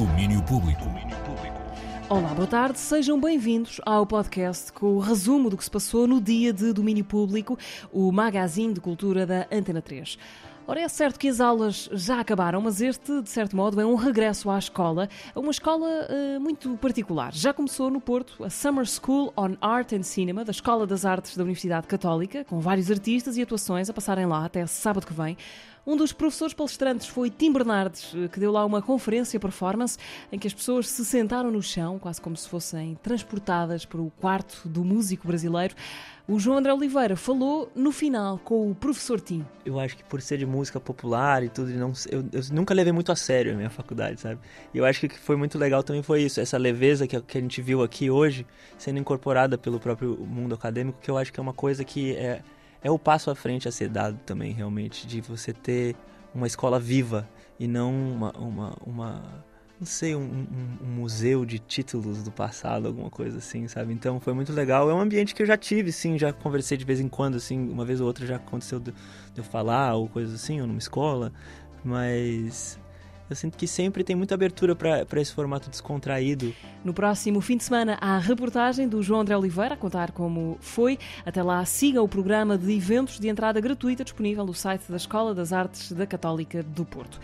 Domínio Público. Olá, boa tarde, sejam bem-vindos ao podcast com o resumo do que se passou no dia de domínio público, o magazine de cultura da Antena 3. Ora, é certo que as aulas já acabaram, mas este, de certo modo, é um regresso à escola, uma escola uh, muito particular. Já começou no Porto a Summer School on Art and Cinema, da Escola das Artes da Universidade Católica, com vários artistas e atuações a passarem lá até sábado que vem. Um dos professores palestrantes foi Tim Bernardes, que deu lá uma conferência performance em que as pessoas se sentaram no chão, quase como se fossem transportadas para o quarto do músico brasileiro. O João André Oliveira falou no final com o professor Tim. Eu acho que por ser de música popular e tudo, eu, eu nunca levei muito a sério a minha faculdade, sabe? E eu acho que foi muito legal também foi isso, essa leveza que, que a gente viu aqui hoje, sendo incorporada pelo próprio mundo acadêmico, que eu acho que é uma coisa que é é o passo à frente a ser dado também, realmente, de você ter uma escola viva e não uma, uma, uma não sei, um, um, um, museu de títulos do passado, alguma coisa assim, sabe? Então foi muito legal. É um ambiente que eu já tive, sim, já conversei de vez em quando, assim, uma vez ou outra já aconteceu de, de eu falar ou coisa assim, ou numa escola, mas eu sinto que sempre tem muita abertura para esse formato descontraído. No próximo fim de semana há a reportagem do João André Oliveira a contar como foi. Até lá, siga o programa de eventos de entrada gratuita disponível no site da Escola das Artes da Católica do Porto.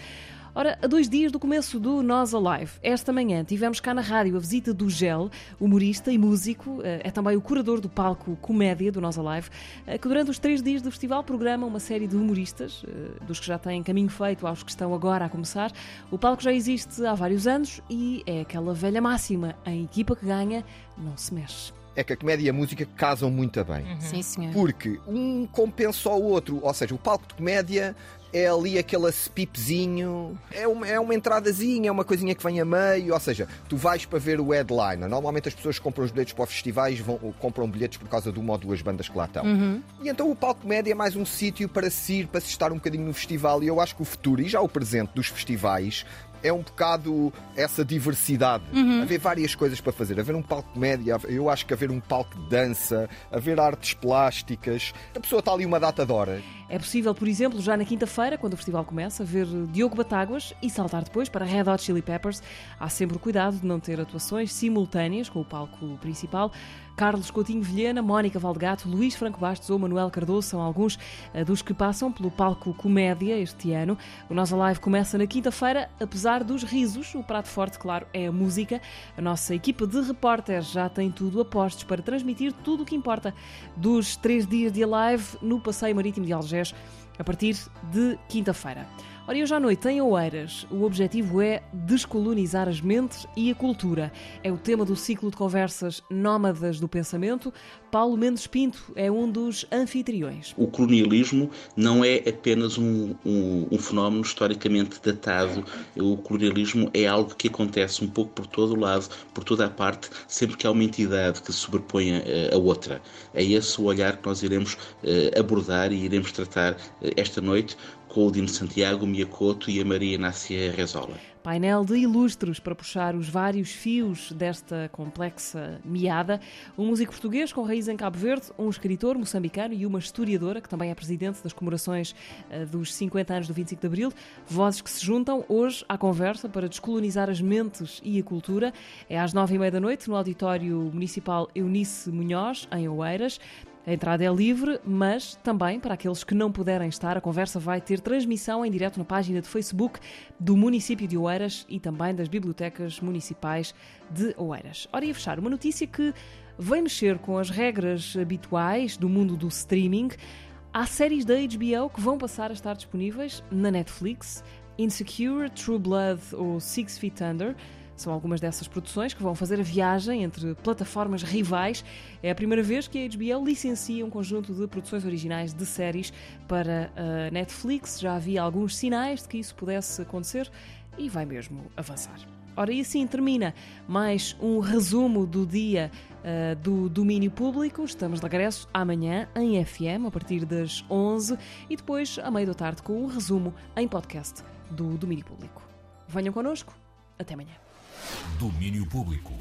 Ora, a dois dias do começo do Nós Alive, esta manhã tivemos cá na rádio a visita do Gel, humorista e músico, eh, é também o curador do palco Comédia do Nós Alive, eh, que durante os três dias do festival programa uma série de humoristas, eh, dos que já têm caminho feito aos que estão agora a começar. O palco já existe há vários anos e é aquela velha máxima: a equipa que ganha não se mexe é que a comédia e a música casam muito bem. Uhum. Sim, senhor. Porque um compensa o outro. Ou seja, o palco de comédia é ali aquele pipezinho, é uma, é uma entradazinha, é uma coisinha que vem a meio, ou seja, tu vais para ver o headliner. Normalmente as pessoas que compram os bilhetes para os festivais vão, compram bilhetes por causa de uma ou duas bandas que lá estão. Uhum. E então o palco média é mais um sítio para se ir, para se estar um bocadinho no festival. E eu acho que o futuro e já o presente dos festivais é um bocado essa diversidade. Uhum. Haver várias coisas para fazer. Haver um palco de média, eu acho que haver um palco de dança, haver artes plásticas. A pessoa está ali uma data de horas. É possível, por exemplo, já na quinta-feira, quando o festival começa, ver Diogo Batáguas e saltar depois para Red Hot Chili Peppers. Há sempre o cuidado de não ter atuações simultâneas com o palco principal. Carlos Coutinho Vilhena, Mónica Valdegato, Luís Franco Bastos ou Manuel Cardoso são alguns eh, dos que passam pelo palco Comédia este ano. O nossa live começa na quinta-feira, apesar dos risos. O prato forte, claro, é a música. A nossa equipa de repórteres já tem tudo a postos para transmitir tudo o que importa dos três dias de live no Passeio Marítimo de Algés a partir de quinta-feira. Ora, hoje à noite, em Oeiras, o objetivo é descolonizar as mentes e a cultura. É o tema do ciclo de conversas Nómadas do Pensamento. Paulo Mendes Pinto é um dos anfitriões. O colonialismo não é apenas um, um, um fenómeno historicamente datado. O colonialismo é algo que acontece um pouco por todo o lado, por toda a parte, sempre que há uma entidade que se sobrepõe a, outra. É esse o olhar que nós iremos uh, abordar e iremos tratar uh, esta noite com o Dino Santiago Miyakoto e a Maria Inácia Rezola. Painel de ilustros para puxar os vários fios desta complexa meada. Um músico português com raiz em Cabo Verde, um escritor moçambicano e uma historiadora, que também é presidente das comemorações uh, dos 50 anos do 25 de Abril. Vozes que se juntam hoje à conversa para descolonizar as mentes e a cultura. É às nove e meia da noite no Auditório Municipal Eunice Munhoz, em Oeiras. A entrada é livre, mas também para aqueles que não puderem estar, a conversa vai ter transmissão em direto na página de Facebook do município de Oeiras e também das bibliotecas municipais de Oeiras. Ora, ia fechar uma notícia que vem mexer com as regras habituais do mundo do streaming. Há séries da HBO que vão passar a estar disponíveis na Netflix. Insecure, True Blood ou Six Feet Under são algumas dessas produções que vão fazer a viagem entre plataformas rivais. É a primeira vez que a HBO licencia um conjunto de produções originais de séries para a Netflix. Já havia alguns sinais de que isso pudesse acontecer e vai mesmo avançar. Ora, e assim termina mais um resumo do dia uh, do domínio público. Estamos de regresso amanhã em FM, a partir das 11 e depois à meia da tarde com um resumo em podcast do domínio público. Venham connosco. Até amanhã. Domínio Público.